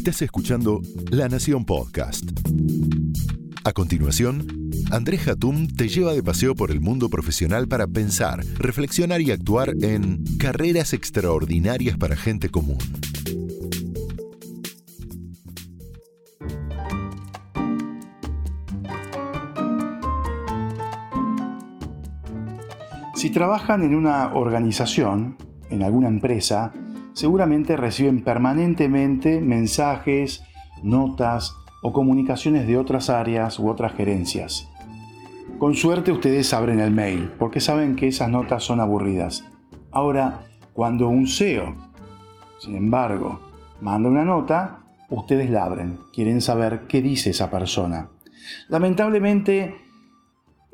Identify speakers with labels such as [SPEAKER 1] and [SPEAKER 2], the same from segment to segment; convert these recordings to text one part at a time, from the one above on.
[SPEAKER 1] Estás escuchando La Nación Podcast. A continuación, Andrés Hatum te lleva de paseo por el mundo profesional para pensar, reflexionar y actuar en carreras extraordinarias para gente común.
[SPEAKER 2] Si trabajan en una organización, en alguna empresa, seguramente reciben permanentemente mensajes, notas o comunicaciones de otras áreas u otras gerencias. Con suerte ustedes abren el mail porque saben que esas notas son aburridas. Ahora, cuando un CEO, sin embargo, manda una nota, ustedes la abren, quieren saber qué dice esa persona. Lamentablemente,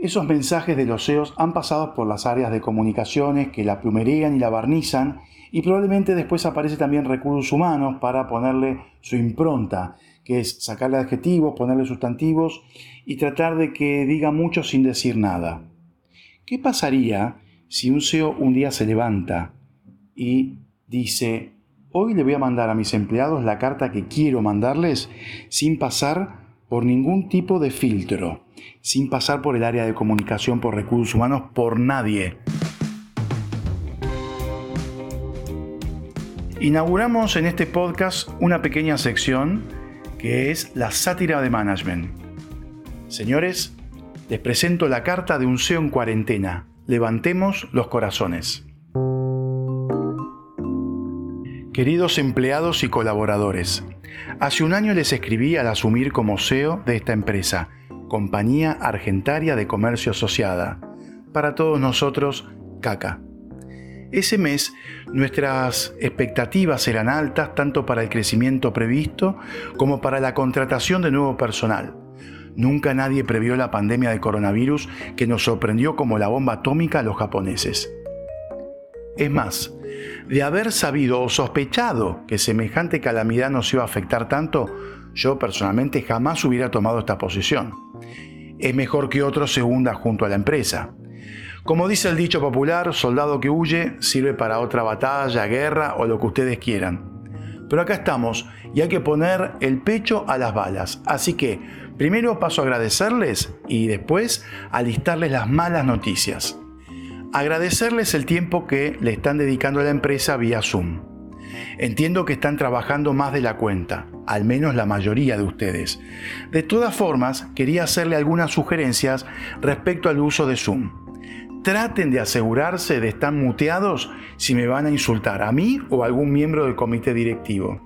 [SPEAKER 2] esos mensajes de los CEOs han pasado por las áreas de comunicaciones que la plumerían y la barnizan y probablemente después aparece también recursos humanos para ponerle su impronta, que es sacarle adjetivos, ponerle sustantivos y tratar de que diga mucho sin decir nada. ¿Qué pasaría si un CEO un día se levanta y dice, hoy le voy a mandar a mis empleados la carta que quiero mandarles sin pasar por ningún tipo de filtro, sin pasar por el área de comunicación, por recursos humanos, por nadie. Inauguramos en este podcast una pequeña sección que es la sátira de management. Señores, les presento la carta de un CEO en cuarentena. Levantemos los corazones. Queridos empleados y colaboradores, Hace un año les escribí al asumir como CEO de esta empresa, Compañía Argentaria de Comercio Asociada. Para todos nosotros, caca. Ese mes nuestras expectativas eran altas tanto para el crecimiento previsto como para la contratación de nuevo personal. Nunca nadie previó la pandemia de coronavirus que nos sorprendió como la bomba atómica a los japoneses. Es más, de haber sabido o sospechado que semejante calamidad nos iba a afectar tanto, yo personalmente jamás hubiera tomado esta posición. Es mejor que otro se hunda junto a la empresa. Como dice el dicho popular, soldado que huye sirve para otra batalla, guerra o lo que ustedes quieran. Pero acá estamos y hay que poner el pecho a las balas. Así que primero paso a agradecerles y después a listarles las malas noticias agradecerles el tiempo que le están dedicando a la empresa vía Zoom. Entiendo que están trabajando más de la cuenta, al menos la mayoría de ustedes. De todas formas, quería hacerle algunas sugerencias respecto al uso de Zoom. Traten de asegurarse de estar muteados si me van a insultar a mí o a algún miembro del comité directivo.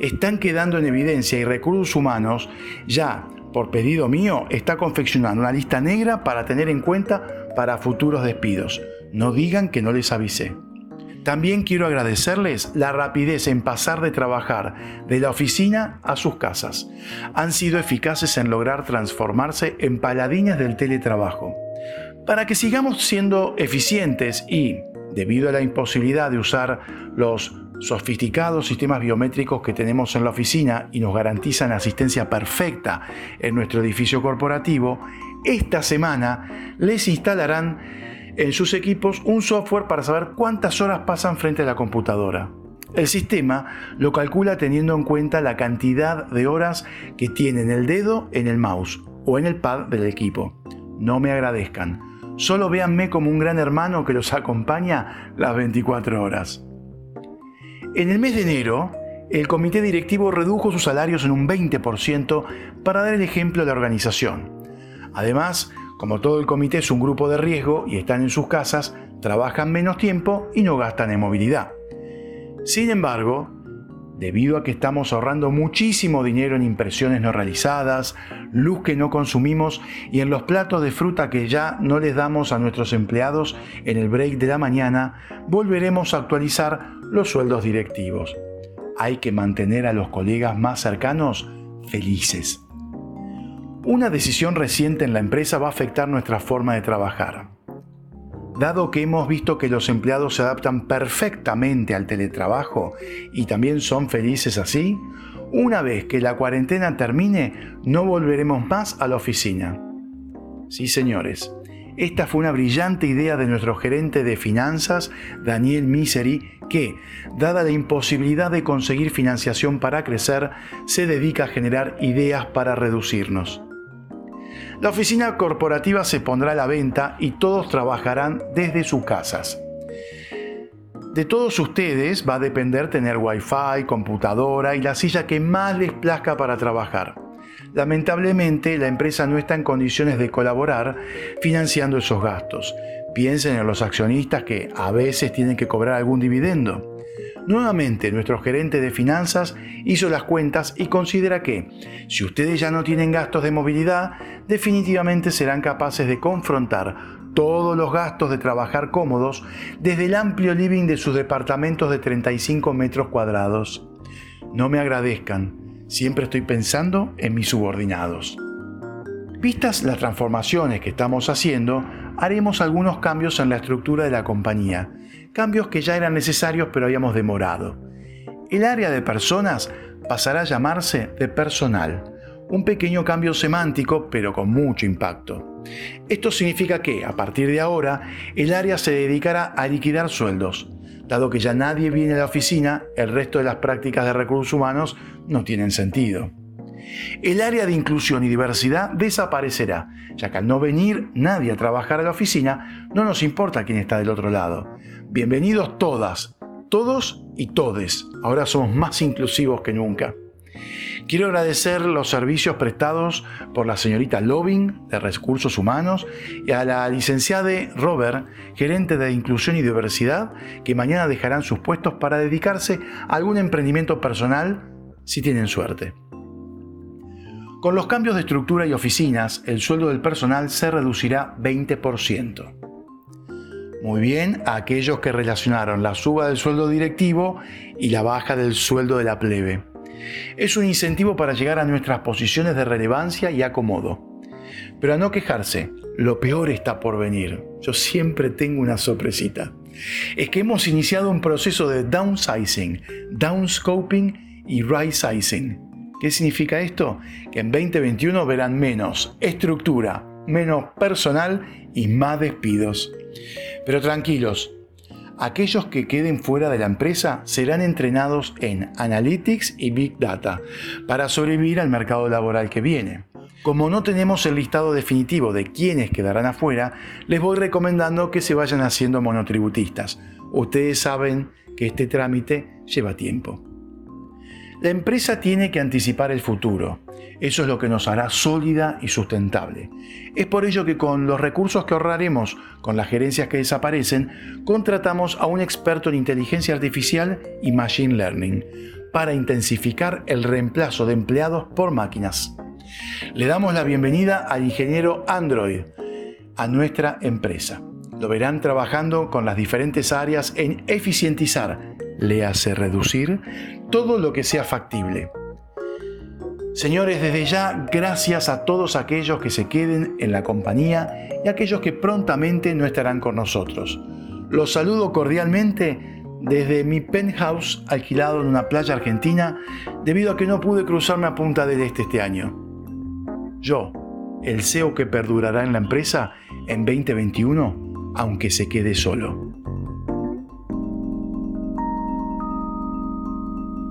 [SPEAKER 2] Están quedando en evidencia y recursos humanos ya por pedido mío, está confeccionando una lista negra para tener en cuenta para futuros despidos. No digan que no les avisé. También quiero agradecerles la rapidez en pasar de trabajar de la oficina a sus casas. Han sido eficaces en lograr transformarse en paladines del teletrabajo. Para que sigamos siendo eficientes y, debido a la imposibilidad de usar los sofisticados sistemas biométricos que tenemos en la oficina y nos garantizan asistencia perfecta en nuestro edificio corporativo, esta semana les instalarán en sus equipos un software para saber cuántas horas pasan frente a la computadora. El sistema lo calcula teniendo en cuenta la cantidad de horas que tienen el dedo en el mouse o en el pad del equipo. No me agradezcan, solo véanme como un gran hermano que los acompaña las 24 horas. En el mes de enero, el comité directivo redujo sus salarios en un 20% para dar el ejemplo a la organización. Además, como todo el comité es un grupo de riesgo y están en sus casas, trabajan menos tiempo y no gastan en movilidad. Sin embargo, debido a que estamos ahorrando muchísimo dinero en impresiones no realizadas, luz que no consumimos y en los platos de fruta que ya no les damos a nuestros empleados en el break de la mañana, volveremos a actualizar los sueldos directivos. Hay que mantener a los colegas más cercanos felices. Una decisión reciente en la empresa va a afectar nuestra forma de trabajar. Dado que hemos visto que los empleados se adaptan perfectamente al teletrabajo y también son felices así, una vez que la cuarentena termine no volveremos más a la oficina. Sí, señores, Esta fue una brillante idea de nuestro gerente de finanzas, Daniel Misery, que, dada la imposibilidad de conseguir financiación para crecer, se dedica a generar ideas para reducirnos. La oficina corporativa se pondrá a la venta y todos trabajarán desde sus casas. De todos ustedes va a depender tener wifi, computadora y la silla que más les plazca para trabajar. Lamentablemente, la empresa no está en condiciones de colaborar financiando esos gastos. Piensen en los accionistas que a veces tienen que cobrar algún dividendo. Nuevamente, nuestro gerente de finanzas hizo las cuentas y considera que, si ustedes ya no tienen gastos de movilidad, definitivamente serán capaces de confrontar todos los gastos de trabajar cómodos desde el amplio living de sus departamentos de 35 metros cuadrados. No me agradezcan, siempre estoy pensando en mis subordinados. Vistas las transformaciones que estamos haciendo, haremos algunos cambios en la estructura de la compañía cambios que ya eran necesarios pero habíamos demorado. El área de personas pasará a llamarse de personal, un pequeño cambio semántico pero con mucho impacto. Esto significa que, a partir de ahora, el área se dedicará a liquidar sueldos. Dado que ya nadie viene a la oficina, el resto de las prácticas de recursos humanos no tienen sentido. El área de inclusión y diversidad desaparecerá, ya que al no venir nadie a trabajar a la oficina, no nos importa quién está del otro lado. Bienvenidos todas, todos y todes. Ahora somos más inclusivos que nunca. Quiero agradecer los servicios prestados por la señorita Loving de Recursos Humanos y a la licenciada Robert, gerente de Inclusión y Diversidad, que mañana dejarán sus puestos para dedicarse a algún emprendimiento personal si tienen suerte. Con los cambios de estructura y oficinas, el sueldo del personal se reducirá 20%. Muy bien a aquellos que relacionaron la suba del sueldo directivo y la baja del sueldo de la plebe. Es un incentivo para llegar a nuestras posiciones de relevancia y acomodo. Pero a no quejarse, lo peor está por venir. Yo siempre tengo una sorpresita. Es que hemos iniciado un proceso de downsizing, downscoping y right sizing ¿Qué significa esto? Que en 2021 verán menos estructura, menos personal y más despidos. Pero tranquilos, aquellos que queden fuera de la empresa serán entrenados en Analytics y Big Data para sobrevivir al mercado laboral que viene. Como no tenemos el listado definitivo de quiénes quedarán afuera, les voy recomendando que se vayan haciendo monotributistas. Ustedes saben que este trámite lleva tiempo. La empresa tiene que anticipar el futuro. Eso es lo que nos hará sólida y sustentable. Es por ello que con los recursos que ahorraremos con las gerencias que desaparecen, contratamos a un experto en inteligencia artificial y machine learning para intensificar el reemplazo de empleados por máquinas. Le damos la bienvenida al ingeniero Android a nuestra empresa. Lo verán trabajando con las diferentes áreas en eficientizar le hace reducir todo lo que sea factible. Señores, desde ya, gracias a todos aquellos que se queden en la compañía y aquellos que prontamente no estarán con nosotros. Los saludo cordialmente desde mi penthouse alquilado en una playa argentina debido a que no pude cruzarme a Punta del Este este año. Yo, el CEO que perdurará en la empresa en 2021, aunque se quede solo.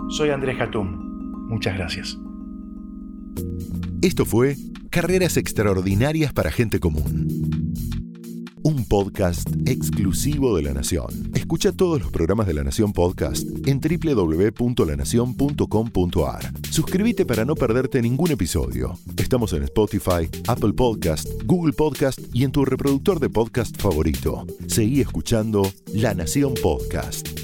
[SPEAKER 2] Soy Andrés Jatum. Muchas gracias.
[SPEAKER 1] Esto fue Carreras Extraordinarias para Gente Común. Un podcast exclusivo de La Nación. Escucha todos los programas de La Nación Podcast en www.lanacion.com.ar. Suscríbete para no perderte ningún episodio. Estamos en Spotify, Apple Podcast, Google Podcast y en tu reproductor de podcast favorito. Seguí escuchando La Nación Podcast.